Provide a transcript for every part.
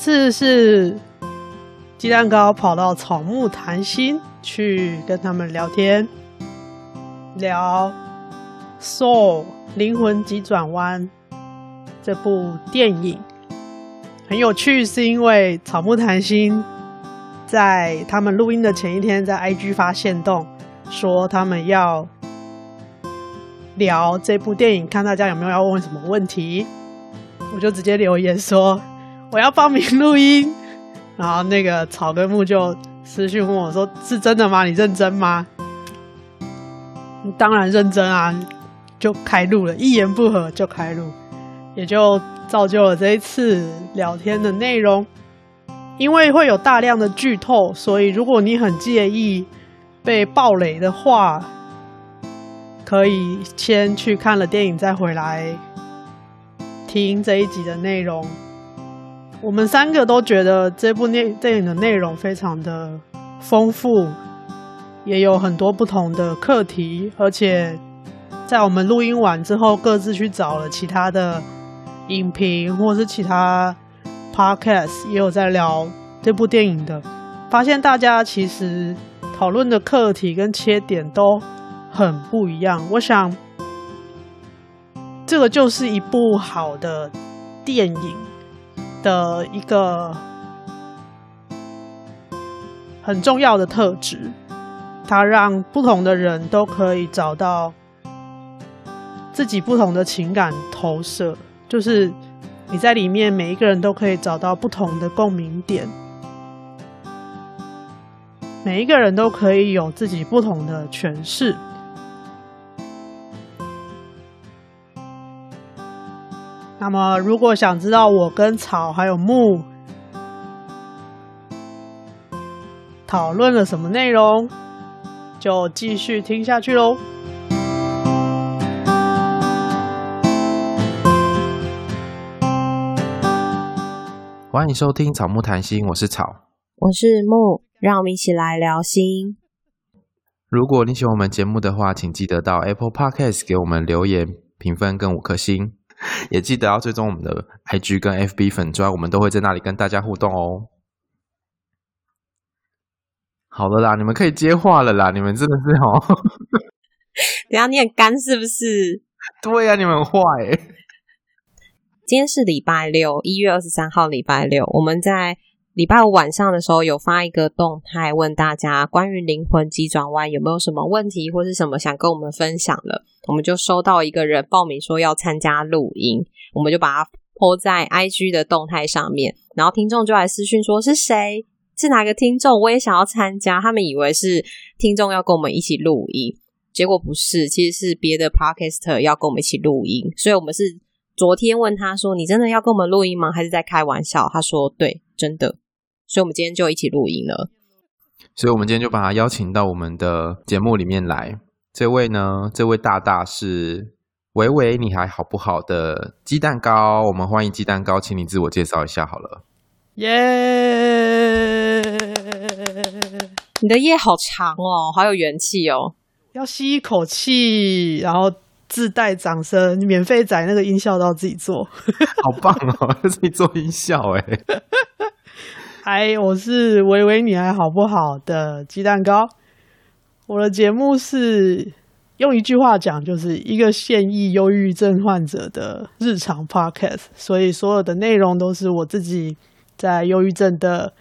次是鸡蛋糕跑到草木谈心去跟他们聊天，聊《Soul 灵魂急转弯》这部电影很有趣，是因为草木谈心在他们录音的前一天，在 IG 发限动说他们要聊这部电影，看大家有没有要问什么问题，我就直接留言说。我要报名录音，然后那个草根木就私讯问我说：“是真的吗？你认真吗？”当然认真啊，就开录了，一言不合就开录，也就造就了这一次聊天的内容。因为会有大量的剧透，所以如果你很介意被暴雷的话，可以先去看了电影再回来听这一集的内容。我们三个都觉得这部电电影的内容非常的丰富，也有很多不同的课题，而且在我们录音完之后，各自去找了其他的影评或是其他 podcast，也有在聊这部电影的，发现大家其实讨论的课题跟切点都很不一样。我想，这个就是一部好的电影。的一个很重要的特质，它让不同的人都可以找到自己不同的情感投射，就是你在里面每一个人都可以找到不同的共鸣点，每一个人都可以有自己不同的诠释。那么，如果想知道我跟草还有木讨论了什么内容，就继续听下去喽。欢迎收听《草木谈心》，我是草，我是木，让我们一起来聊心。如果你喜欢我们节目的话，请记得到 Apple Podcast 给我们留言、评分跟五颗星。也记得要追踪我们的 IG 跟 FB 粉专，我们都会在那里跟大家互动哦。好了啦，你们可以接话了啦，你们真的是哦。等下你很干是不是？对呀、啊，你们很坏。今天是礼拜六，一月二十三号，礼拜六，我们在。礼拜五晚上的时候有发一个动态，问大家关于灵魂急转弯有没有什么问题或是什么想跟我们分享的，我们就收到一个人报名说要参加录音，我们就把它 po 在 IG 的动态上面，然后听众就来私讯说是谁，是哪个听众，我也想要参加，他们以为是听众要跟我们一起录音，结果不是，其实是别的 Podcaster 要跟我们一起录音，所以我们是昨天问他说，你真的要跟我们录音吗？还是在开玩笑？他说对，真的。所以，我们今天就一起录音了。所以，我们今天就把他邀请到我们的节目里面来。这位呢，这位大大是维维，你还好不好的鸡蛋糕。我们欢迎鸡蛋糕，请你自我介绍一下好了。耶！你的夜好长哦，好有元气哦。要吸一口气，然后自带掌声，免费载那个音效都要自己做。好棒哦，自己做音效哎。嗨，我是维维，你还好不好的鸡蛋糕。我的节目是用一句话讲，就是一个现役忧郁症患者的日常 podcast，所以所有的内容都是我自己在忧郁症的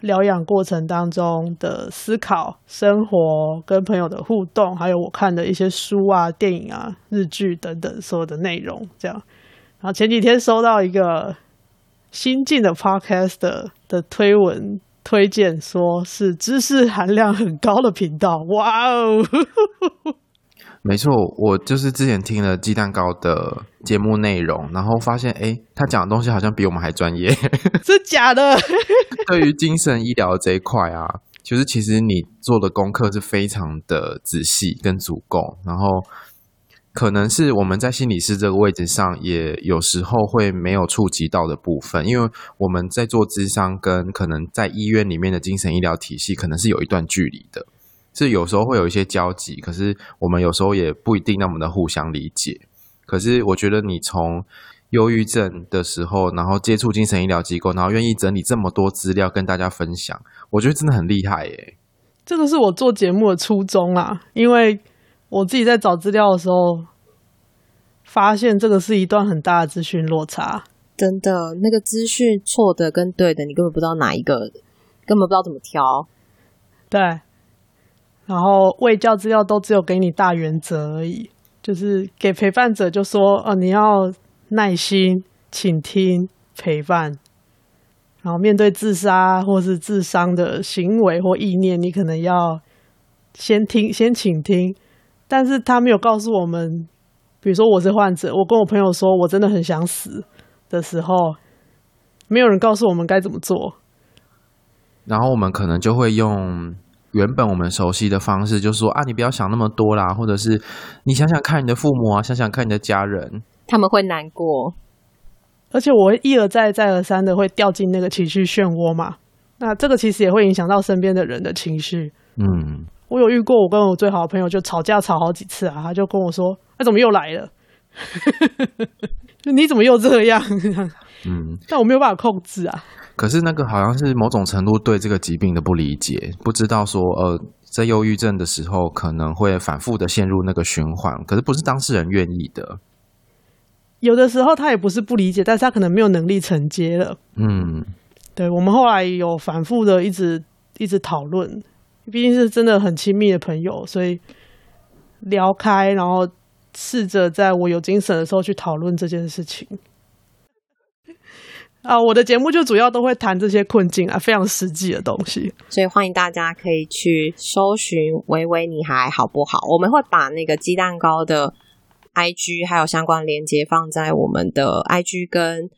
疗养过程当中的思考、生活、跟朋友的互动，还有我看的一些书啊、电影啊、日剧等等所有的内容。这样，然后前几天收到一个。新进的 Podcast 的推文推荐，说是知识含量很高的频道。哇哦！没错，我就是之前听了鸡蛋糕的节目内容，然后发现，哎，他讲的东西好像比我们还专业，是假的。对于精神医疗这一块啊，就是其实你做的功课是非常的仔细跟足够，然后可能是我们在心理师这个位置上，也有时候会没有触及到的部分，因为我们在做咨商跟可能在医院里面的精神医疗体系，可能是有一段距离的。是有时候会有一些交集，可是我们有时候也不一定那么的互相理解。可是我觉得你从忧郁症的时候，然后接触精神医疗机构，然后愿意整理这么多资料跟大家分享，我觉得真的很厉害耶。这个是我做节目的初衷啊，因为我自己在找资料的时候，发现这个是一段很大的资讯落差。真的，那个资讯错的跟对的，你根本不知道哪一个，根本不知道怎么挑。对。然后卫教资料都只有给你大原则而已，就是给陪伴者就说哦，你要耐心倾听陪伴，然后面对自杀或是自伤的行为或意念，你可能要先听先倾听，但是他没有告诉我们，比如说我是患者，我跟我朋友说我真的很想死的时候，没有人告诉我们该怎么做，然后我们可能就会用。原本我们熟悉的方式，就是说啊，你不要想那么多啦，或者是你想想看你的父母啊，想想看你的家人，他们会难过，而且我会一而再再而三的会掉进那个情绪漩涡嘛。那这个其实也会影响到身边的人的情绪。嗯，我有遇过，我跟我最好的朋友就吵架吵好几次啊，他就跟我说：“他、啊、怎么又来了？你怎么又这样？”嗯，但我没有办法控制啊。可是那个好像是某种程度对这个疾病的不理解，不知道说呃，在忧郁症的时候可能会反复的陷入那个循环，可是不是当事人愿意的。有的时候他也不是不理解，但是他可能没有能力承接了。嗯，对，我们后来有反复的一直一直讨论，毕竟是真的很亲密的朋友，所以聊开，然后试着在我有精神的时候去讨论这件事情。啊，我的节目就主要都会谈这些困境啊，非常实际的东西，所以欢迎大家可以去搜寻“维维你还好不好”。我们会把那个鸡蛋糕的 IG 还有相关连接放在我们的 IG 跟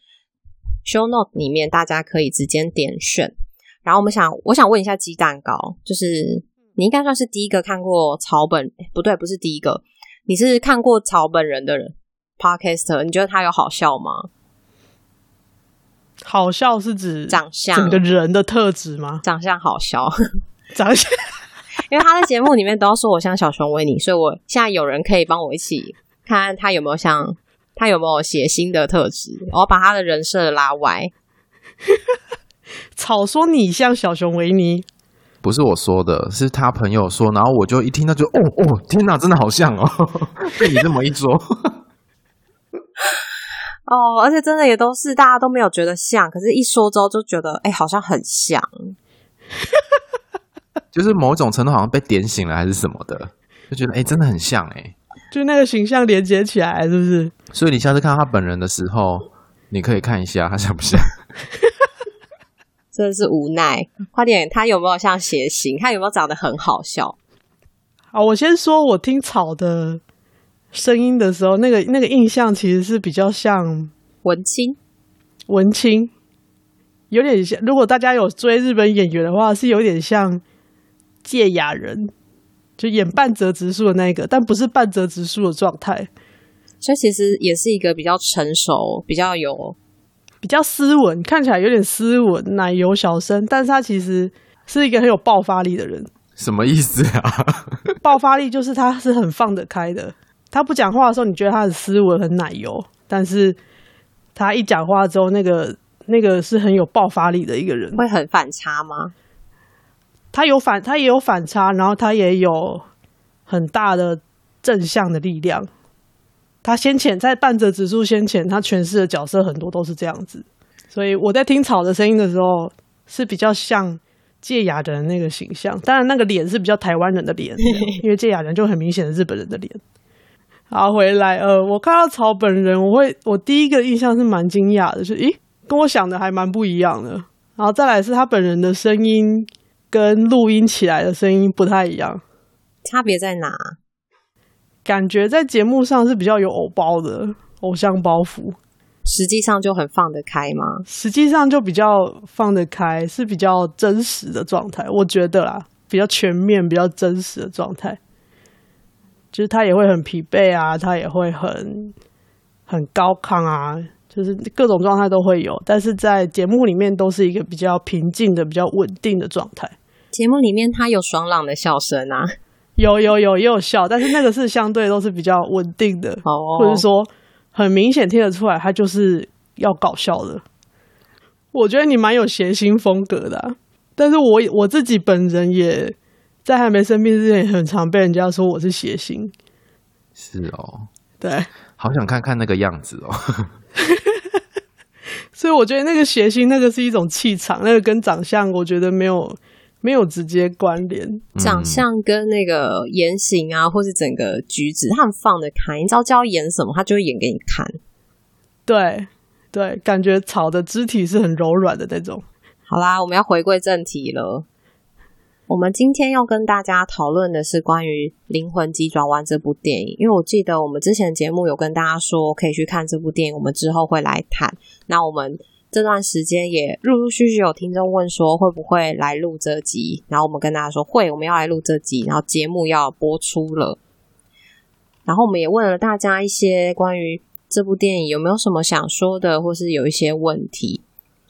Show Note 里面，大家可以直接点选。然后我们想，我想问一下鸡蛋糕，就是你应该算是第一个看过草本，不对，不是第一个，你是看过草本人的人 Podcaster，你觉得他有好笑吗？好笑是指长相，整个人的特质吗？长相好笑，长相，因为他在节目里面都要说我像小熊维尼，所以我现在有人可以帮我一起看他有没有像他有没有写新的特质，我要把他的人设拉歪。草说你像小熊维尼，不是我说的，是他朋友说，然后我就一听到就哦哦，天哪，真的好像哦，被你这么一说。哦，而且真的也都是大家都没有觉得像，可是一说之后就觉得，哎、欸，好像很像，就是某种程度好像被点醒了还是什么的，就觉得哎、欸，真的很像哎、欸，就那个形象连接起来，是不是？所以你下次看到他本人的时候，你可以看一下他像不像，真的是无奈。快点，他有没有像血型？他有没有长得很好笑？好，我先说，我听草的。声音的时候，那个那个印象其实是比较像文青，文青有点像。如果大家有追日本演员的话，是有点像芥雅人，就演半泽直树的那个，但不是半泽直树的状态。所以其实也是一个比较成熟、比较有、比较斯文，看起来有点斯文、奶油小生，但是他其实是一个很有爆发力的人。什么意思啊？爆发力就是他是很放得开的。他不讲话的时候，你觉得他很斯文、很奶油，但是他一讲话之后，那个那个是很有爆发力的一个人。会很反差吗？他有反，他也有反差，然后他也有很大的正向的力量。他先前在半泽直树先前，他诠释的角色很多都是这样子，所以我在听草的声音的时候，是比较像堺雅人的那个形象。当然，那个脸是比较台湾人的脸，因为堺雅人就很明显的日本人的脸。好，回来，呃，我看到草本人，我会，我第一个印象是蛮惊讶的，就是，咦，跟我想的还蛮不一样的。然后再来是他本人的声音跟录音起来的声音不太一样，差别在哪？感觉在节目上是比较有偶包的偶像包袱，实际上就很放得开吗？实际上就比较放得开，是比较真实的状态，我觉得啦，比较全面、比较真实的状态。就是他也会很疲惫啊，他也会很很高亢啊，就是各种状态都会有，但是在节目里面都是一个比较平静的、比较稳定的状态。节目里面他有爽朗的笑声啊，有有有也有笑，但是那个是相对都是比较稳定的，哦，或者说很明显听得出来他就是要搞笑的。我觉得你蛮有谐星风格的啊，但是我我自己本人也。在还没生病之前，很常被人家说我是谐星。是哦，对，好想看看那个样子哦。所以我觉得那个谐星，那个是一种气场，那个跟长相，我觉得没有没有直接关联。长相跟那个言行啊，或是整个举止，他们放得开。你知道叫他演什么，他就会演给你看。对对，感觉草的肢体是很柔软的那种。好啦，我们要回归正题了。我们今天要跟大家讨论的是关于《灵魂急转弯》这部电影，因为我记得我们之前的节目有跟大家说可以去看这部电影，我们之后会来谈。那我们这段时间也陆陆续续有听众问说会不会来录这集，然后我们跟大家说会，我们要来录这集，然后节目要播出了。然后我们也问了大家一些关于这部电影有没有什么想说的，或是有一些问题。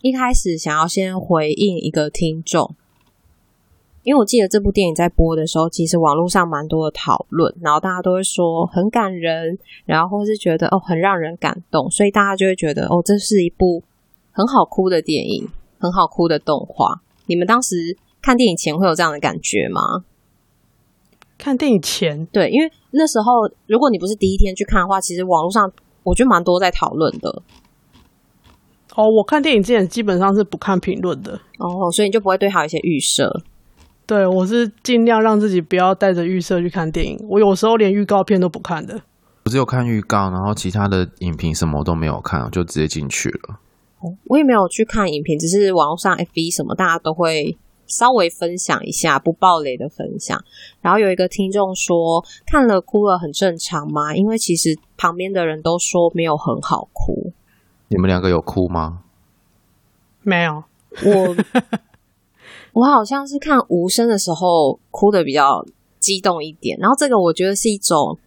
一开始想要先回应一个听众。因为我记得这部电影在播的时候，其实网络上蛮多的讨论，然后大家都会说很感人，然后或是觉得哦很让人感动，所以大家就会觉得哦这是一部很好哭的电影，很好哭的动画。你们当时看电影前会有这样的感觉吗？看电影前，对，因为那时候如果你不是第一天去看的话，其实网络上我觉得蛮多在讨论的。哦，我看电影之前基本上是不看评论的，哦，所以你就不会对它有一些预设。对，我是尽量让自己不要带着预设去看电影。我有时候连预告片都不看的，我只有看预告，然后其他的影评什么都没有看，我就直接进去了。我也没有去看影评，只是网络上 FB 什么大家都会稍微分享一下，不暴雷的分享。然后有一个听众说，看了哭了很正常吗？因为其实旁边的人都说没有很好哭。你们两个有哭吗？没有，我。我好像是看无声的时候哭的比较激动一点，然后这个我觉得是一种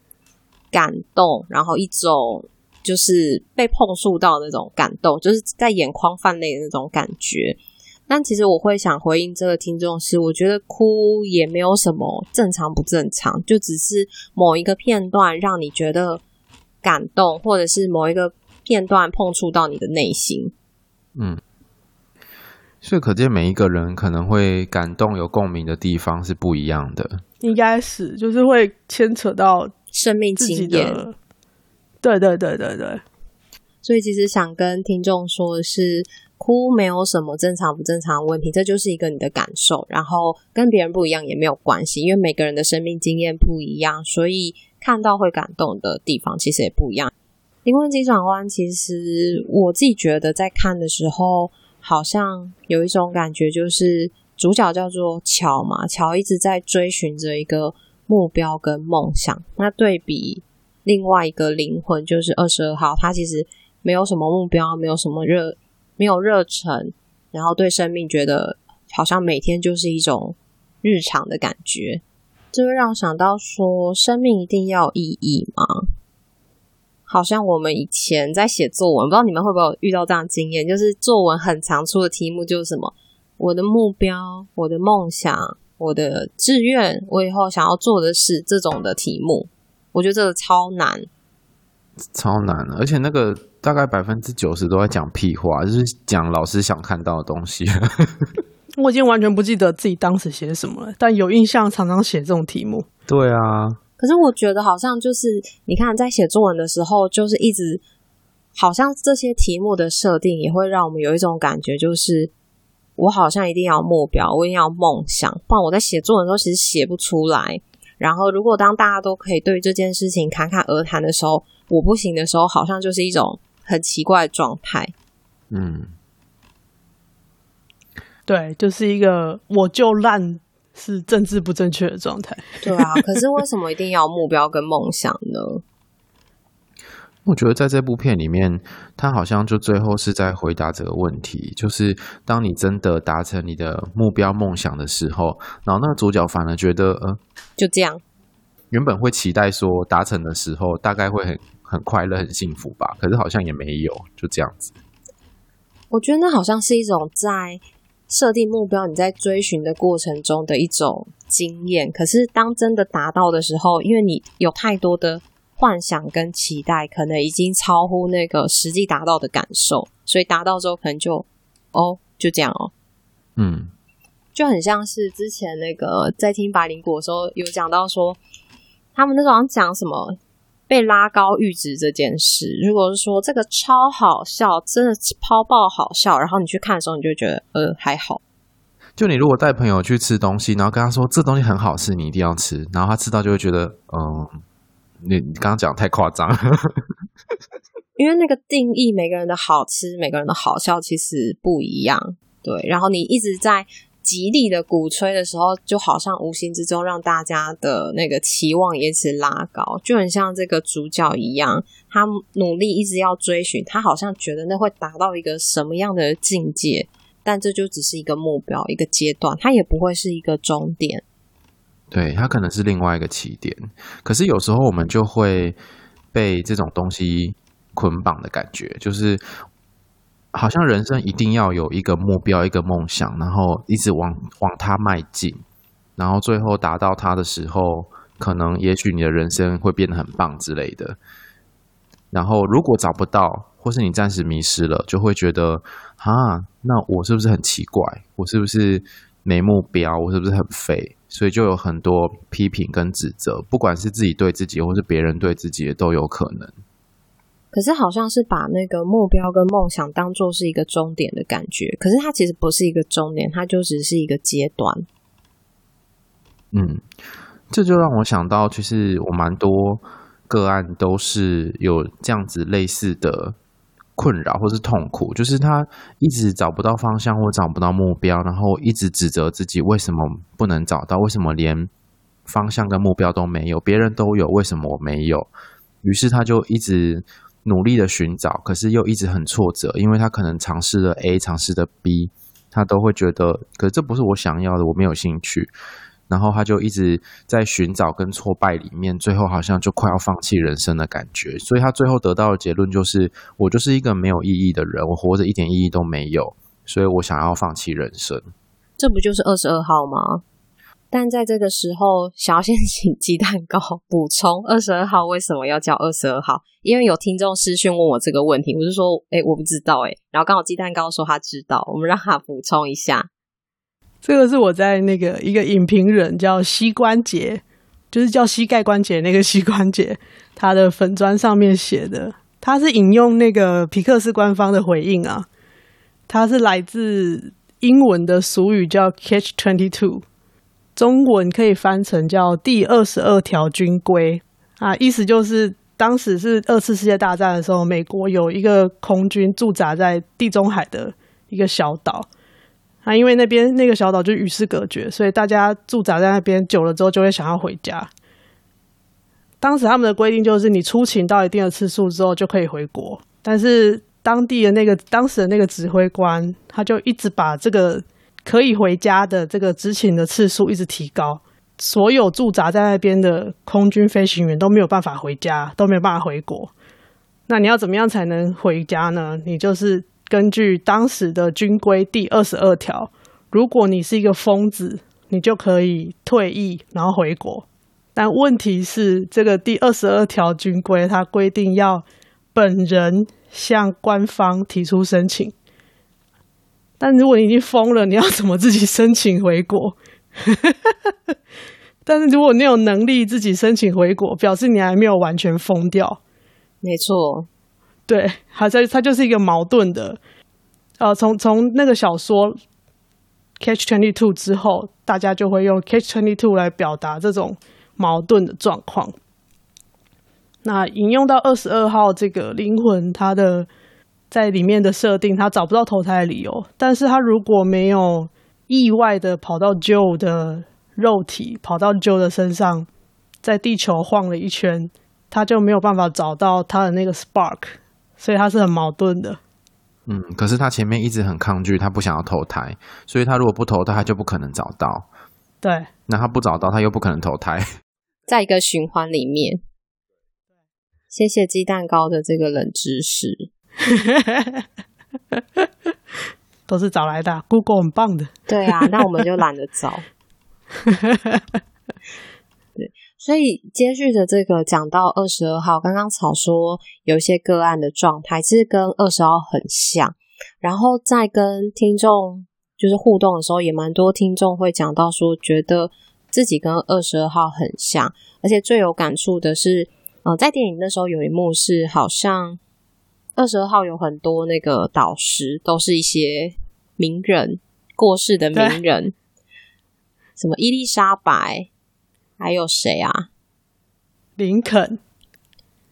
感动，然后一种就是被碰触到那种感动，就是在眼眶泛泪的那种感觉。但其实我会想回应这个听众是，我觉得哭也没有什么正常不正常，就只是某一个片段让你觉得感动，或者是某一个片段碰触到你的内心。嗯。所以可见，每一个人可能会感动、有共鸣的地方是不一样的。应该是，就是会牵扯到生命经验。对对对对对。所以其实想跟听众说的是，哭没有什么正常不正常的问题，这就是一个你的感受，然后跟别人不一样也没有关系，因为每个人的生命经验不一样，所以看到会感动的地方其实也不一样。灵魂急转弯，其实我自己觉得在看的时候。好像有一种感觉，就是主角叫做乔嘛，乔一直在追寻着一个目标跟梦想。那对比另外一个灵魂，就是二十二号，他其实没有什么目标，没有什么热，没有热忱，然后对生命觉得好像每天就是一种日常的感觉。这会让我想到说，生命一定要有意义吗？好像我们以前在写作文，不知道你们会不会遇到这样经验，就是作文很常出的题目就是什么我的目标、我的梦想、我的志愿、我以后想要做的事这种的题目，我觉得这个超难，超难，而且那个大概百分之九十都在讲屁话，就是讲老师想看到的东西。我已经完全不记得自己当时写什么了，但有印象常常写这种题目。对啊。可是我觉得好像就是，你看在写作文的时候，就是一直好像这些题目的设定也会让我们有一种感觉，就是我好像一定要目标，我一定要梦想，不然我在写作文的时候其实写不出来。然后如果当大家都可以对这件事情侃侃而谈的时候，我不行的时候，好像就是一种很奇怪的状态。嗯，对，就是一个我就烂。是政治不正确的状态。对啊，可是为什么一定要目标跟梦想呢？我觉得在这部片里面，他好像就最后是在回答这个问题，就是当你真的达成你的目标梦想的时候，然后那个主角反而觉得，呃，就这样，原本会期待说达成的时候大概会很很快乐、很幸福吧，可是好像也没有，就这样子。我觉得那好像是一种在设定目标、你在追寻的过程中的一种经验，可是当真的达到的时候，因为你有太多的。幻想跟期待可能已经超乎那个实际达到的感受，所以达到之后可能就哦，就这样哦，嗯，就很像是之前那个在听白灵果的时候有讲到说，他们那时候讲什么被拉高阈值这件事。如果是说这个超好笑，真的超爆好笑，然后你去看的时候，你就觉得呃还好。就你如果带朋友去吃东西，然后跟他说这东西很好吃，你一定要吃，然后他吃到就会觉得嗯。你你刚刚讲太夸张了，因为那个定义，每个人的好吃，每个人的好笑其实不一样，对。然后你一直在极力的鼓吹的时候，就好像无形之中让大家的那个期望也一直拉高，就很像这个主角一样，他努力一直要追寻，他好像觉得那会达到一个什么样的境界，但这就只是一个目标，一个阶段，它也不会是一个终点。对，它可能是另外一个起点，可是有时候我们就会被这种东西捆绑的感觉，就是好像人生一定要有一个目标、一个梦想，然后一直往往它迈进，然后最后达到它的时候，可能也许你的人生会变得很棒之类的。然后如果找不到，或是你暂时迷失了，就会觉得啊，那我是不是很奇怪？我是不是没目标？我是不是很废？所以就有很多批评跟指责，不管是自己对自己，或是别人对自己，也都有可能。可是好像是把那个目标跟梦想当做是一个终点的感觉，可是它其实不是一个终点，它就只是一个阶段。嗯，这就让我想到，其实我蛮多个案都是有这样子类似的。困扰或是痛苦，就是他一直找不到方向或找不到目标，然后一直指责自己为什么不能找到，为什么连方向跟目标都没有，别人都有，为什么我没有？于是他就一直努力的寻找，可是又一直很挫折，因为他可能尝试了 A，尝试了 B，他都会觉得，可是这不是我想要的，我没有兴趣。然后他就一直在寻找跟挫败里面，最后好像就快要放弃人生的感觉。所以他最后得到的结论就是：我就是一个没有意义的人，我活着一点意义都没有，所以我想要放弃人生。这不就是二十二号吗？但在这个时候，想要先请鸡蛋糕补充 二十二号为什么要叫二十二号？因为有听众私讯问我这个问题，我就说：哎，我不知道哎。然后刚好鸡蛋糕说他知道，我们让他补充一下。这个是我在那个一个影评人叫膝关节，就是叫膝盖关节那个膝关节，他的粉砖上面写的，他是引用那个皮克斯官方的回应啊，他是来自英文的俗语叫 Catch Twenty Two，中文可以翻成叫第二十二条军规。啊，意思就是当时是二次世界大战的时候，美国有一个空军驻扎在地中海的一个小岛。那，因为那边那个小岛就与世隔绝，所以大家驻扎在那边久了之后，就会想要回家。当时他们的规定就是，你出勤到一定的次数之后就可以回国。但是当地的那个当时的那个指挥官，他就一直把这个可以回家的这个执勤的次数一直提高，所有驻扎在那边的空军飞行员都没有办法回家，都没有办法回国。那你要怎么样才能回家呢？你就是。根据当时的军规第二十二条，如果你是一个疯子，你就可以退役，然后回国。但问题是，这个第二十二条军规它规定要本人向官方提出申请。但如果你已经疯了，你要怎么自己申请回国？但是如果你有能力自己申请回国，表示你还没有完全疯掉。没错。对，它在它就是一个矛盾的，呃，从从那个小说《Catch Twenty Two》之后，大家就会用《Catch Twenty Two》来表达这种矛盾的状况。那引用到二十二号这个灵魂，它的在里面的设定，他找不到投胎的理由，但是他如果没有意外的跑到 Joe 的肉体跑到 Joe 的身上，在地球晃了一圈，他就没有办法找到他的那个 spark，所以他是很矛盾的。嗯，可是他前面一直很抗拒，他不想要投胎，所以他如果不投胎，他就不可能找到。对，那他不找到，他又不可能投胎，在一个循环里面。谢谢鸡蛋糕的这个冷知识，都是找来的，Google 很棒的。对啊，那我们就懒得找。对，所以接续的这个讲到二十二号，刚刚草说有一些个案的状态，其实跟二十号很像。然后在跟听众就是互动的时候，也蛮多听众会讲到说，觉得自己跟二十二号很像，而且最有感触的是，呃，在电影那时候有一幕是，好像二十二号有很多那个导师都是一些名人，过世的名人，什么伊丽莎白。还有谁啊？林肯、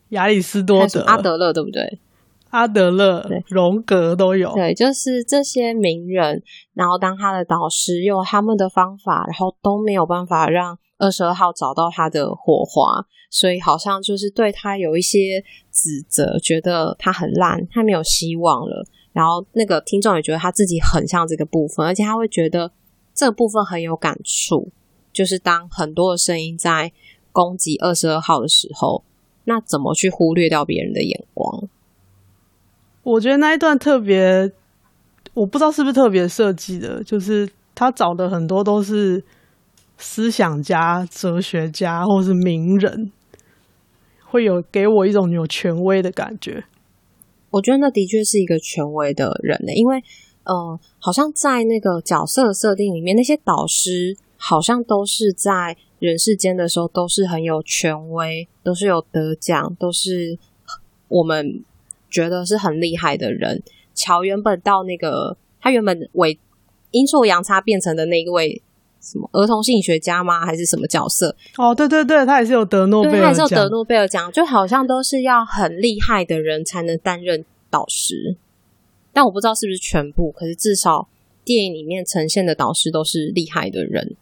亚里斯多德、阿德勒，对不对？阿德勒、对荣格都有。对，就是这些名人，然后当他的导师，用他们的方法，然后都没有办法让二十二号找到他的火花，所以好像就是对他有一些指责，觉得他很烂，他没有希望了。然后那个听众也觉得他自己很像这个部分，而且他会觉得这个部分很有感触。就是当很多的声音在攻击二十二号的时候，那怎么去忽略掉别人的眼光？我觉得那一段特别，我不知道是不是特别设计的，就是他找的很多都是思想家、哲学家或是名人，会有给我一种有权威的感觉。我觉得那的确是一个权威的人呢，因为呃，好像在那个角色设定里面，那些导师。好像都是在人世间的时候，都是很有权威，都是有得奖，都是我们觉得是很厉害的人。乔原本到那个他原本为阴错阳差变成的那一位什么儿童心理学家吗？还是什么角色？哦，对对对，他也是有得诺贝尔他也是有得诺贝尔奖，就好像都是要很厉害的人才能担任导师。但我不知道是不是全部，可是至少电影里面呈现的导师都是厉害的人。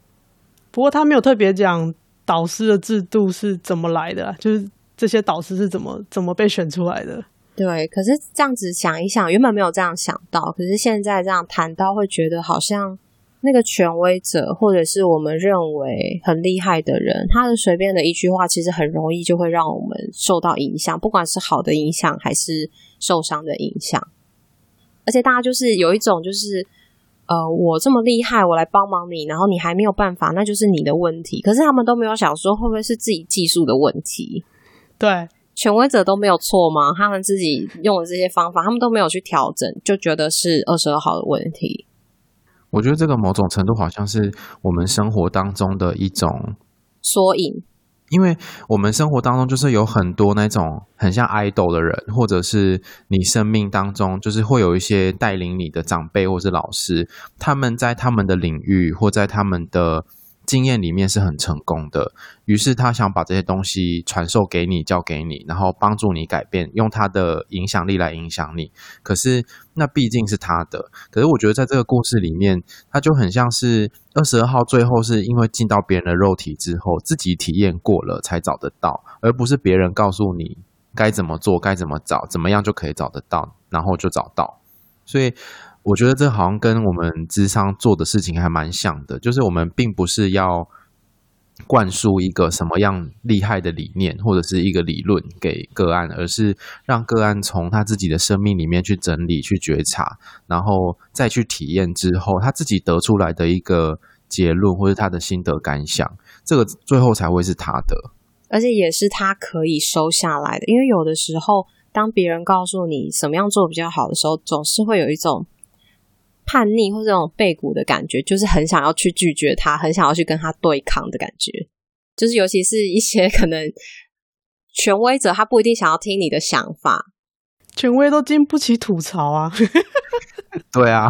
不过他没有特别讲导师的制度是怎么来的，就是这些导师是怎么怎么被选出来的。对，可是这样子想一想，原本没有这样想到，可是现在这样谈到，会觉得好像那个权威者，或者是我们认为很厉害的人，他的随便的一句话，其实很容易就会让我们受到影响，不管是好的影响还是受伤的影响。而且大家就是有一种就是。呃，我这么厉害，我来帮忙你，然后你还没有办法，那就是你的问题。可是他们都没有想说，会不会是自己技术的问题？对，权威者都没有错吗？他们自己用的这些方法，他们都没有去调整，就觉得是二十二号的问题。我觉得这个某种程度好像是我们生活当中的一种缩影。因为我们生活当中就是有很多那种很像 idol 的人，或者是你生命当中就是会有一些带领你的长辈或是老师，他们在他们的领域或在他们的。经验里面是很成功的，于是他想把这些东西传授给你，教给你，然后帮助你改变，用他的影响力来影响你。可是那毕竟是他的，可是我觉得在这个故事里面，他就很像是二十二号，最后是因为进到别人的肉体之后，自己体验过了才找得到，而不是别人告诉你该怎么做，该怎么找，怎么样就可以找得到，然后就找到。所以。我觉得这好像跟我们咨商做的事情还蛮像的，就是我们并不是要灌输一个什么样厉害的理念或者是一个理论给个案，而是让个案从他自己的生命里面去整理、去觉察，然后再去体验之后，他自己得出来的一个结论或者他的心得感想，这个最后才会是他的，而且也是他可以收下来的。因为有的时候，当别人告诉你什么样做比较好的时候，总是会有一种。叛逆或者这种背骨的感觉，就是很想要去拒绝他，很想要去跟他对抗的感觉。就是尤其是一些可能权威者，他不一定想要听你的想法。权威都经不起吐槽啊。对啊，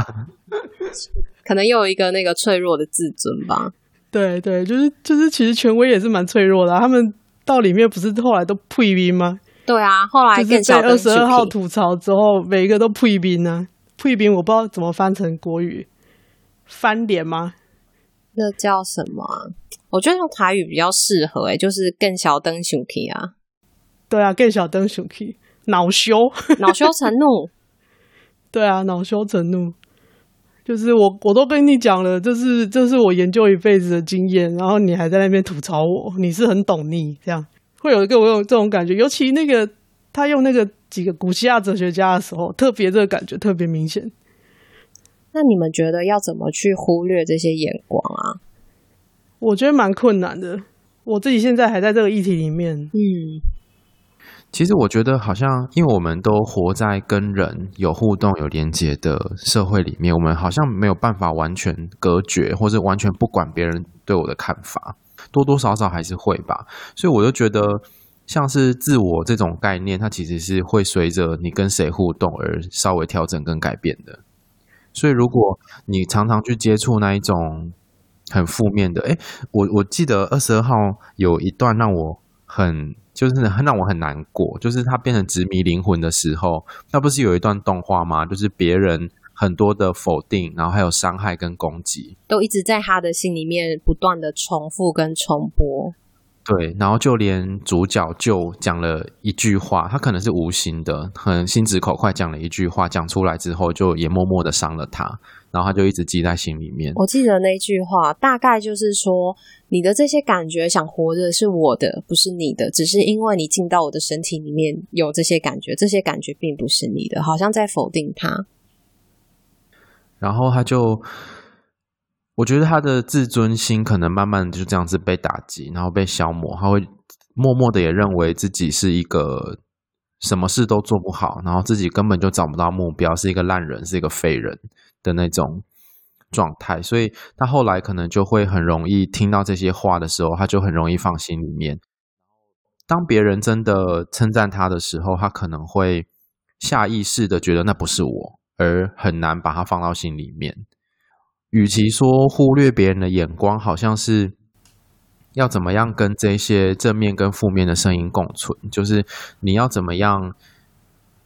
可能又有一个那个脆弱的自尊吧。对对，就是就是，其实权威也是蛮脆弱的啊。他们到里面不是后来都退兵吗？对啊，后来就是被二十二号吐槽之后，每一个都退兵呢。退兵我不知道怎么翻成国语，翻脸吗？那叫什么啊？我觉得用台语比较适合、欸，诶就是更小灯熊 key 啊。对啊，更小灯熊 key，恼羞，恼羞成怒。对啊，恼羞成怒，就是我，我都跟你讲了，这是这是我研究一辈子的经验，然后你还在那边吐槽我，你是很懂你这样，会有一个我有这种感觉，尤其那个他用那个几个古希腊哲学家的时候，特别这个感觉特别明显。那你们觉得要怎么去忽略这些眼光啊？我觉得蛮困难的，我自己现在还在这个议题里面，嗯。其实我觉得，好像因为我们都活在跟人有互动、有连接的社会里面，我们好像没有办法完全隔绝，或者完全不管别人对我的看法，多多少少还是会吧。所以我就觉得，像是自我这种概念，它其实是会随着你跟谁互动而稍微调整跟改变的。所以如果你常常去接触那一种很负面的，诶，我我记得二十二号有一段让我很。就是很让我很难过，就是他变成执迷灵魂的时候，那不是有一段动画吗？就是别人很多的否定，然后还有伤害跟攻击，都一直在他的心里面不断的重复跟重播。对，然后就连主角就讲了一句话，他可能是无心的，很心直口快讲了一句话，讲出来之后就也默默的伤了他。然后他就一直记在心里面。我记得那句话，大概就是说，你的这些感觉想活着是我的，不是你的，只是因为你进到我的身体里面有这些感觉，这些感觉并不是你的，好像在否定他。然后他就，我觉得他的自尊心可能慢慢就这样子被打击，然后被消磨，他会默默的也认为自己是一个什么事都做不好，然后自己根本就找不到目标，是一个烂人，是一个废人。的那种状态，所以他后来可能就会很容易听到这些话的时候，他就很容易放心里面。当别人真的称赞他的时候，他可能会下意识的觉得那不是我，而很难把它放到心里面。与其说忽略别人的眼光，好像是要怎么样跟这些正面跟负面的声音共存，就是你要怎么样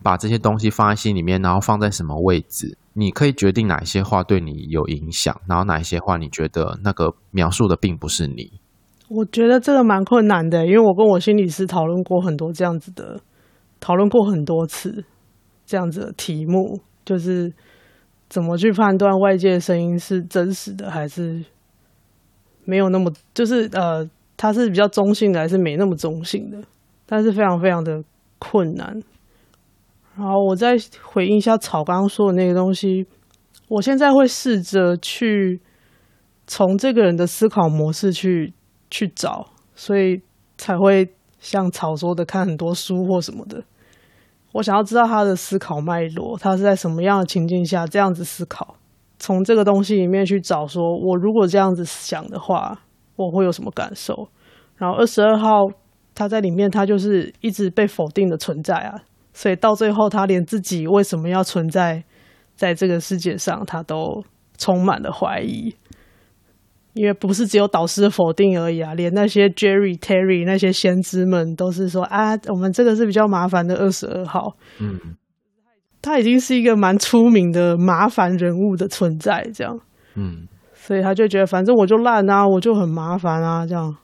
把这些东西放在心里面，然后放在什么位置。你可以决定哪一些话对你有影响，然后哪一些话你觉得那个描述的并不是你。我觉得这个蛮困难的，因为我跟我心理师讨论过很多这样子的，讨论过很多次这样子的题目，就是怎么去判断外界的声音是真实的还是没有那么，就是呃，它是比较中性的还是没那么中性的，但是非常非常的困难。然后我再回应一下草刚刚说的那个东西，我现在会试着去从这个人的思考模式去去找，所以才会像草说的看很多书或什么的。我想要知道他的思考脉络，他是在什么样的情境下这样子思考，从这个东西里面去找，说我如果这样子想的话，我会有什么感受。然后二十二号他在里面，他就是一直被否定的存在啊。所以到最后，他连自己为什么要存在在这个世界上，他都充满了怀疑。因为不是只有导师的否定而已啊，连那些 Jerry、Terry 那些先知们都是说啊，我们这个是比较麻烦的二十二号。嗯，他已经是一个蛮出名的麻烦人物的存在，这样。嗯，所以他就觉得，反正我就烂啊，我就很麻烦啊，这样。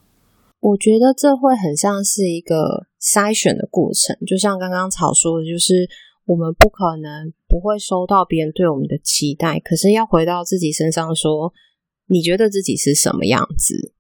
我觉得这会很像是一个筛选的过程，就像刚刚草说的，就是我们不可能不会收到别人对我们的期待，可是要回到自己身上说，你觉得自己是什么样子？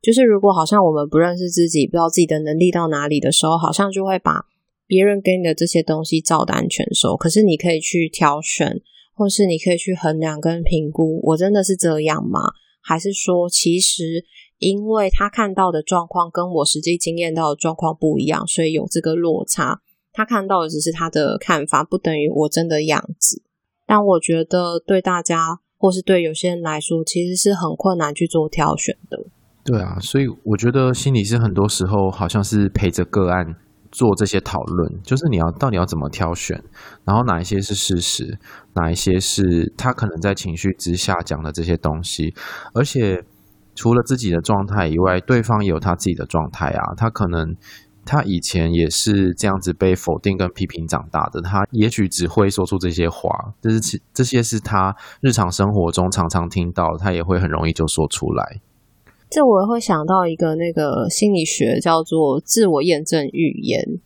就是如果好像我们不认识自己，不知道自己的能力到哪里的时候，好像就会把别人给你的这些东西照单全收。可是你可以去挑选，或是你可以去衡量跟评估，我真的是这样吗？还是说其实？因为他看到的状况跟我实际经验到的状况不一样，所以有这个落差。他看到的只是他的看法，不等于我真的样子。但我觉得对大家或是对有些人来说，其实是很困难去做挑选的。对啊，所以我觉得心理师很多时候好像是陪着个案做这些讨论，就是你要到底要怎么挑选，然后哪一些是事实，哪一些是他可能在情绪之下讲的这些东西，而且。除了自己的状态以外，对方也有他自己的状态啊。他可能他以前也是这样子被否定跟批评长大的，他也许只会说出这些话，这是这些是他日常生活中常常听到，他也会很容易就说出来。这我会想到一个那个心理学叫做自我验证预言，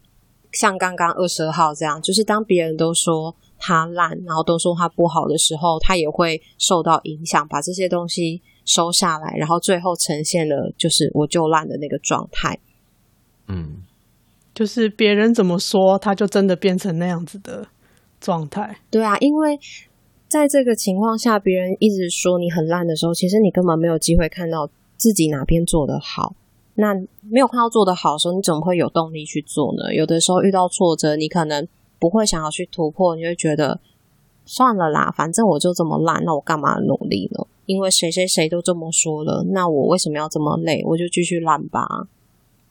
像刚刚二十二号这样，就是当别人都说他烂，然后都说他不好的时候，他也会受到影响，把这些东西收下来，然后最后呈现了就是我就烂的那个状态。嗯，就是别人怎么说，他就真的变成那样子的状态。对啊，因为在这个情况下，别人一直说你很烂的时候，其实你根本没有机会看到自己哪边做得好。那没有看到做得好的时候，你怎么会有动力去做呢？有的时候遇到挫折，你可能不会想要去突破，你会觉得算了啦，反正我就这么烂，那我干嘛努力呢？因为谁谁谁都这么说了，那我为什么要这么累？我就继续烂吧。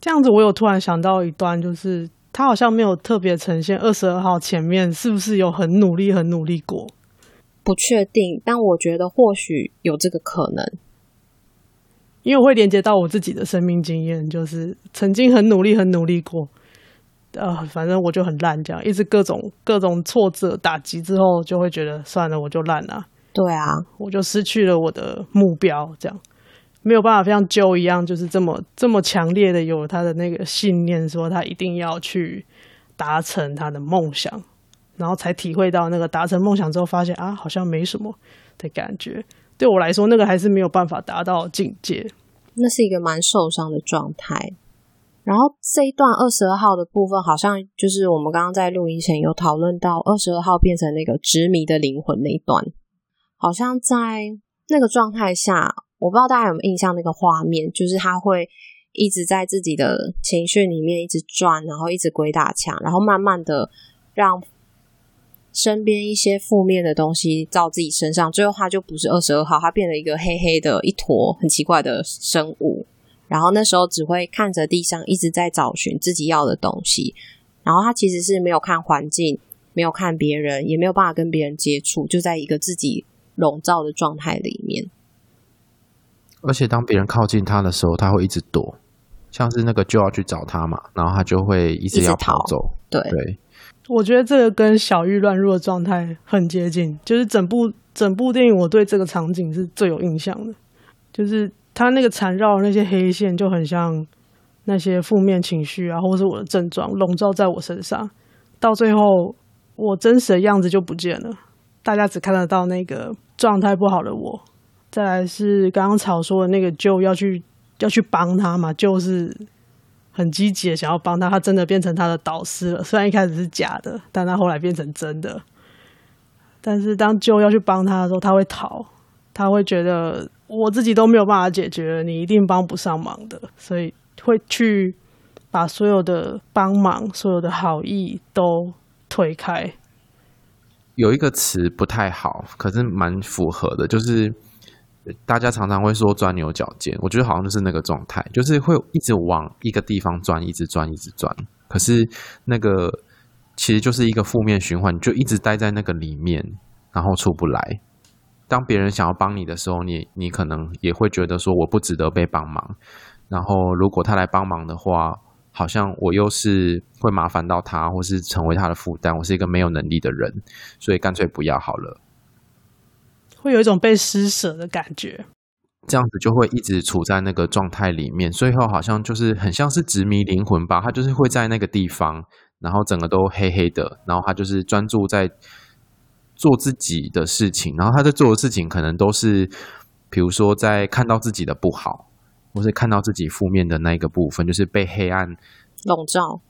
这样子，我有突然想到一段，就是他好像没有特别呈现二十二号前面是不是有很努力、很努力过？不确定，但我觉得或许有这个可能，因为我会连接到我自己的生命经验，就是曾经很努力、很努力过，呃，反正我就很烂，这样一直各种各种挫折打击之后，就会觉得算了，我就烂了。对啊，我就失去了我的目标，这样。没有办法像 Joe 一样，就是这么这么强烈的有他的那个信念，说他一定要去达成他的梦想，然后才体会到那个达成梦想之后，发现啊，好像没什么的感觉。对我来说，那个还是没有办法达到境界。那是一个蛮受伤的状态。然后这一段二十二号的部分，好像就是我们刚刚在录音前有讨论到二十二号变成那个执迷的灵魂那一段，好像在那个状态下。我不知道大家有没有印象那个画面，就是他会一直在自己的情绪里面一直转，然后一直鬼打墙，然后慢慢的让身边一些负面的东西到自己身上，最后他就不是二十二号，他变了一个黑黑的一坨很奇怪的生物，然后那时候只会看着地上一直在找寻自己要的东西，然后他其实是没有看环境，没有看别人，也没有办法跟别人接触，就在一个自己笼罩的状态里面。而且当别人靠近他的时候，他会一直躲，像是那个就要去找他嘛，然后他就会一直要跑走。对对，我觉得这个跟小玉乱入的状态很接近，就是整部整部电影，我对这个场景是最有印象的，就是他那个缠绕那些黑线，就很像那些负面情绪啊，或者是我的症状笼罩在我身上，到最后我真实的样子就不见了，大家只看得到那个状态不好的我。再来是刚刚草说的那个，就要去要去帮他嘛，就是很积极的想要帮他，他真的变成他的导师了。虽然一开始是假的，但他后来变成真的。但是当就要去帮他的时候，他会逃，他会觉得我自己都没有办法解决，你一定帮不上忙的，所以会去把所有的帮忙、所有的好意都推开。有一个词不太好，可是蛮符合的，就是。大家常常会说钻牛角尖，我觉得好像就是那个状态，就是会一直往一个地方钻，一直钻，一直钻。可是那个其实就是一个负面循环，就一直待在那个里面，然后出不来。当别人想要帮你的时候，你你可能也会觉得说我不值得被帮忙。然后如果他来帮忙的话，好像我又是会麻烦到他，或是成为他的负担。我是一个没有能力的人，所以干脆不要好了。会有一种被施舍的感觉，这样子就会一直处在那个状态里面，最后好像就是很像是执迷灵魂吧，他就是会在那个地方，然后整个都黑黑的，然后他就是专注在做自己的事情，然后他在做的事情可能都是，比如说在看到自己的不好，或是看到自己负面的那一个部分，就是被黑暗笼罩，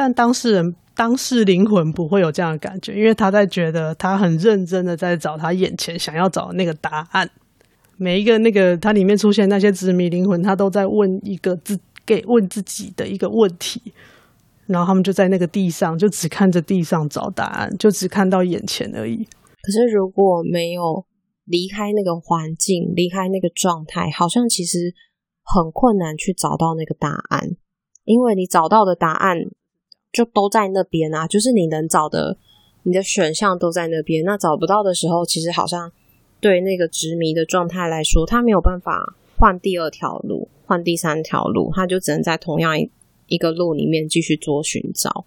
但当事人。当事灵魂不会有这样的感觉，因为他在觉得他很认真的在找他眼前想要找的那个答案。每一个那个他里面出现那些执迷灵魂，他都在问一个自给问自己的一个问题，然后他们就在那个地上，就只看着地上找答案，就只看到眼前而已。可是如果没有离开那个环境，离开那个状态，好像其实很困难去找到那个答案，因为你找到的答案。就都在那边啊，就是你能找的，你的选项都在那边。那找不到的时候，其实好像对那个执迷的状态来说，他没有办法换第二条路，换第三条路，他就只能在同样一一个路里面继续做寻找。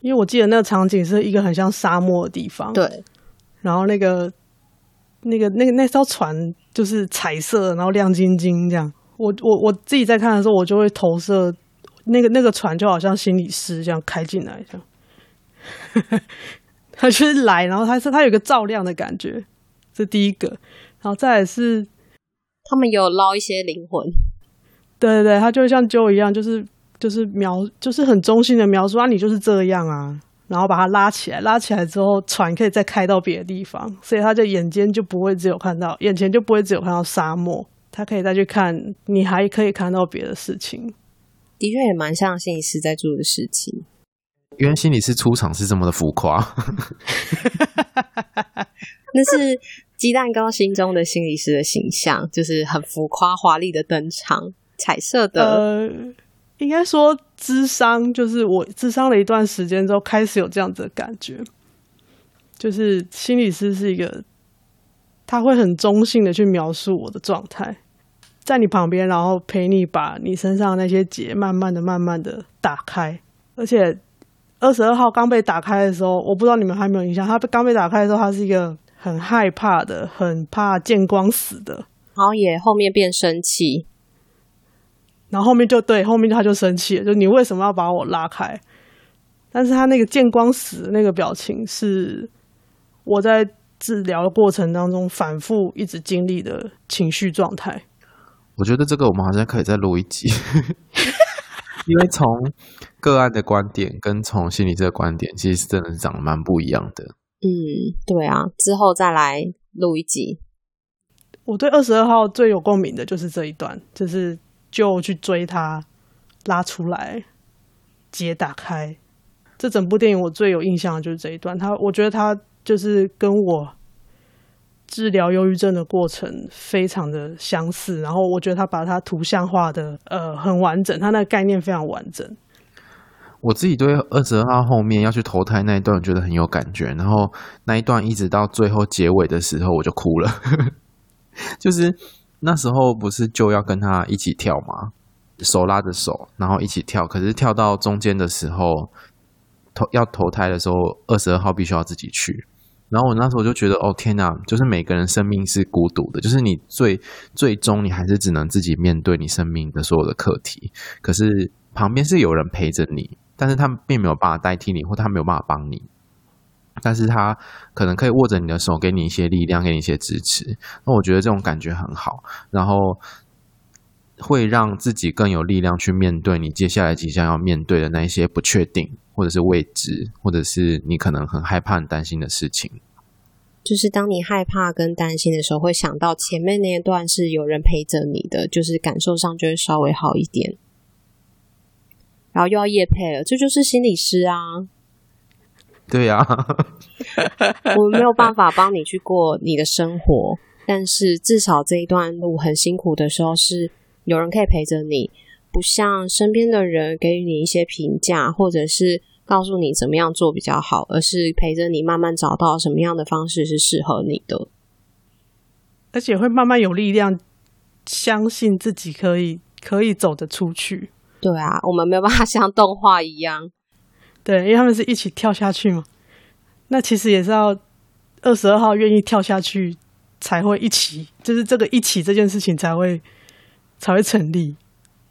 因为我记得那个场景是一个很像沙漠的地方，对，然后那个那个那个那艘船就是彩色，然后亮晶晶这样。我我我自己在看的时候，我就会投射那个那个船就好像心理师这样开进来这样，他就是来，然后他是他有一个照亮的感觉，这第一个，然后再来是他们有捞一些灵魂，对对对，他就像 Joe 一样，就是。就是描，就是很中性的描述啊，你就是这样啊，然后把它拉起来，拉起来之后，船可以再开到别的地方，所以他就眼睛就不会只有看到，眼前就不会只有看到沙漠，他可以再去看，你还可以看到别的事情。的确也蛮像心理师在做的事情，因为心理师出场是这么的浮夸，那是鸡蛋糕心中的心理师的形象，就是很浮夸华丽的登场，彩色的。呃应该说，智商就是我智商了一段时间之后，开始有这样子的感觉，就是心理师是一个，他会很中性的去描述我的状态，在你旁边，然后陪你把你身上那些结慢慢的、慢慢的打开。而且二十二号刚被打开的时候，我不知道你们还有没有印象，他刚被打开的时候，他是一个很害怕的、很怕见光死的，然后也后面变生气。然后后面就对，后面他就生气了，就你为什么要把我拉开？但是他那个见光死那个表情，是我在治疗的过程当中反复一直经历的情绪状态。我觉得这个我们好像可以再录一集，因为从个案的观点跟从心理师的观点，其实真的是长得蛮不一样的。嗯，对啊，之后再来录一集。我对二十二号最有共鸣的就是这一段，就是。就去追他，拉出来，结打开。这整部电影我最有印象的就是这一段。他，我觉得他就是跟我治疗忧郁症的过程非常的相似。然后我觉得他把它图像化的呃很完整，他那个概念非常完整。我自己对二十二号后面要去投胎那一段觉得很有感觉，然后那一段一直到最后结尾的时候我就哭了，就是。那时候不是就要跟他一起跳吗？手拉着手，然后一起跳。可是跳到中间的时候，投要投胎的时候，二十二号必须要自己去。然后我那时候就觉得，哦天哪！就是每个人生命是孤独的，就是你最最终你还是只能自己面对你生命的所有的课题。可是旁边是有人陪着你，但是他并没有办法代替你，或他没有办法帮你。但是他可能可以握着你的手，给你一些力量，给你一些支持。那我觉得这种感觉很好，然后会让自己更有力量去面对你接下来即将要面对的那一些不确定，或者是未知，或者是你可能很害怕、很担心的事情。就是当你害怕跟担心的时候，会想到前面那一段是有人陪着你的，就是感受上就会稍微好一点。然后又要夜配了，这就是心理师啊。对呀，我没有办法帮你去过你的生活，但是至少这一段路很辛苦的时候，是有人可以陪着你，不像身边的人给予你一些评价，或者是告诉你怎么样做比较好，而是陪着你慢慢找到什么样的方式是适合你的，而且会慢慢有力量，相信自己可以可以走得出去。对啊，我们没有办法像动画一样。对，因为他们是一起跳下去嘛，那其实也是要二十二号愿意跳下去才会一起，就是这个一起这件事情才会才会成立。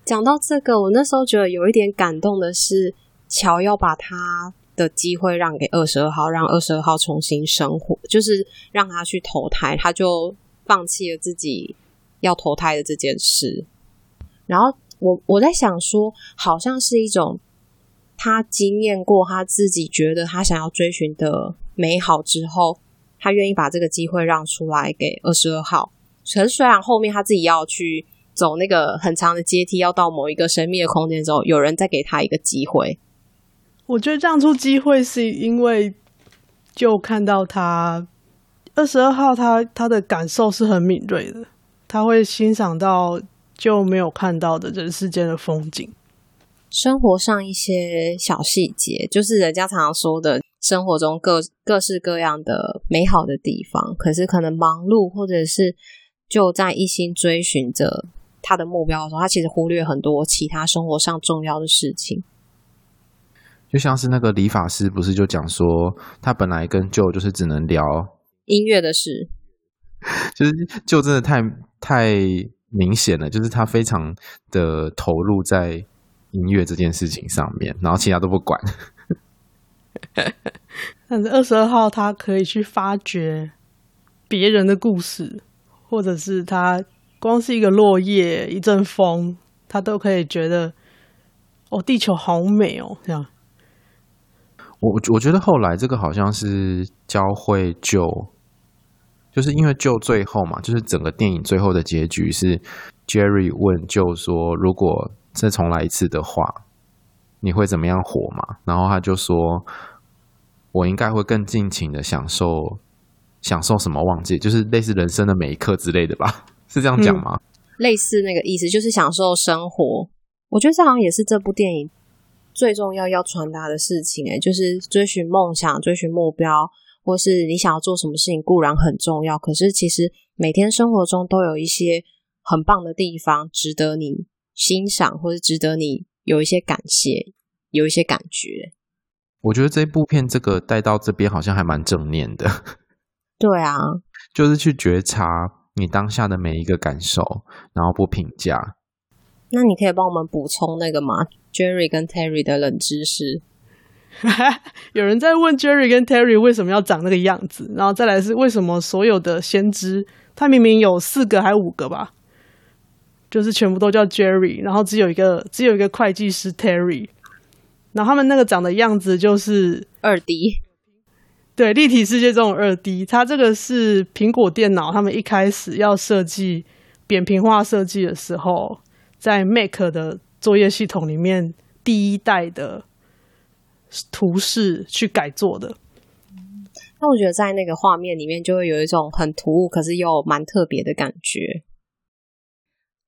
讲到这个，我那时候觉得有一点感动的是，乔要把他的机会让给二十二号，让二十二号重新生活，就是让他去投胎，他就放弃了自己要投胎的这件事。然后我我在想说，好像是一种。他经验过他自己觉得他想要追寻的美好之后，他愿意把这个机会让出来给二十二号。可是虽然后面他自己要去走那个很长的阶梯，要到某一个神秘的空间之后，有人再给他一个机会。我觉得让出机会是因为就看到他二十二号他他的感受是很敏锐的他会欣赏到就没有看到的人世间的风景。生活上一些小细节就是人家常常说的生活中各各式各样的美好的地方可是可能忙碌或者是就在一心追寻着他的目标的时候他其实忽略很多其他生活上重要的事情。就像是那个理发师，不是就讲说，他本来跟 Joe 就是只能聊音乐的事，就是 Joe 真的太太明显了，就是他非常的投入在音乐这件事情上面，然后其他都不管。但是二十二号他可以去发掘别人的故事，或者是他光是一个落叶、一阵风，他都可以觉得哦，地球好美哦，这样。我我觉得后来这个好像是教会 Joe，就是因为 Joe 最后嘛，就是整个电影最后的结局是 Jerry 问 Joe 说：“如果再重来一次的话，你会怎么样活嘛？”然后他就说：“我应该会更尽情的享受，享受什么忘记，就是类似人生的每一刻之类的吧？是这样讲吗？”嗯，类似那个意思，就是享受生活。我觉得这好像也是这部电影。最重要要传达的事情，诶，就是追寻梦想、追寻目标，或是你想要做什么事情，固然很重要。可是，其实每天生活中都有一些很棒的地方，值得你欣赏，或是值得你有一些感谢，有一些感觉。我觉得这部片这个带到这边好像还蛮正面的。对啊，就是去觉察你当下的每一个感受，然后不评价。那你可以帮我们补充那个吗？Jerry 跟 Terry 的冷知识。有人在问 Jerry 跟 Terry 为什么要长那个样子，然后再来是为什么所有的先知，他明明有四个还五个吧，就是全部都叫 Jerry，然后只有一个只有一个会计师 Terry，然后他们那个长的样子就是二 D，对，立体世界这种二 D，它这个是苹果电脑他们一开始要设计扁平化设计的时候。在 Mac 的作业系统里面，第一代的图示去改做的。那我觉得在那个画面里面，就会有一种很突兀，可是又蛮特别的感觉。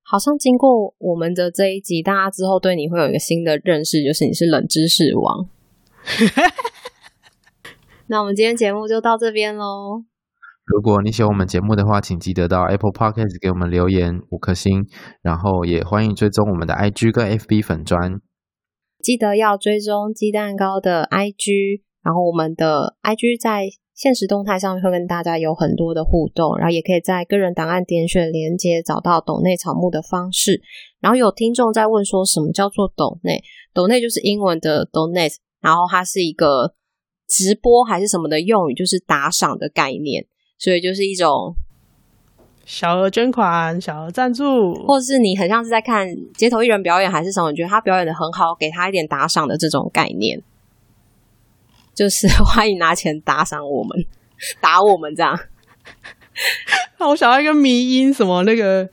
好像经过我们的这一集，大家之后对你会有一个新的认识，就是你是冷知识王。那我们今天节目就到这边喽。如果你喜欢我们节目的话，请记得到 Apple Podcast 给我们留言五颗星，然后也欢迎追踪我们的 IG 跟 FB 粉砖。记得要追踪鸡蛋糕的 IG，然后我们的 IG 在现实动态上面会跟大家有很多的互动，然后也可以在个人档案点选连接找到抖内草木的方式。然后有听众在问说什么叫做抖内？抖内就是英文的 donate，然后它是一个直播还是什么的用语，就是打赏的概念。所以就是一种小额捐款、小额赞助，或者是你很像是在看街头艺人表演，还是什么？你觉得他表演的很好，给他一点打赏的这种概念，就是欢迎拿钱打赏我们，打我们这样。那我想要一个迷因，什么那个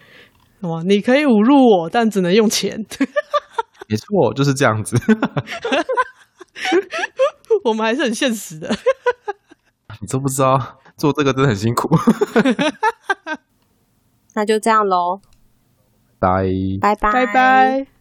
什么，你可以侮辱我，但只能用钱。没错，就是这样子。我们还是很现实的。你都不知道？做这个真的很辛苦，那就这样喽，拜拜。拜拜。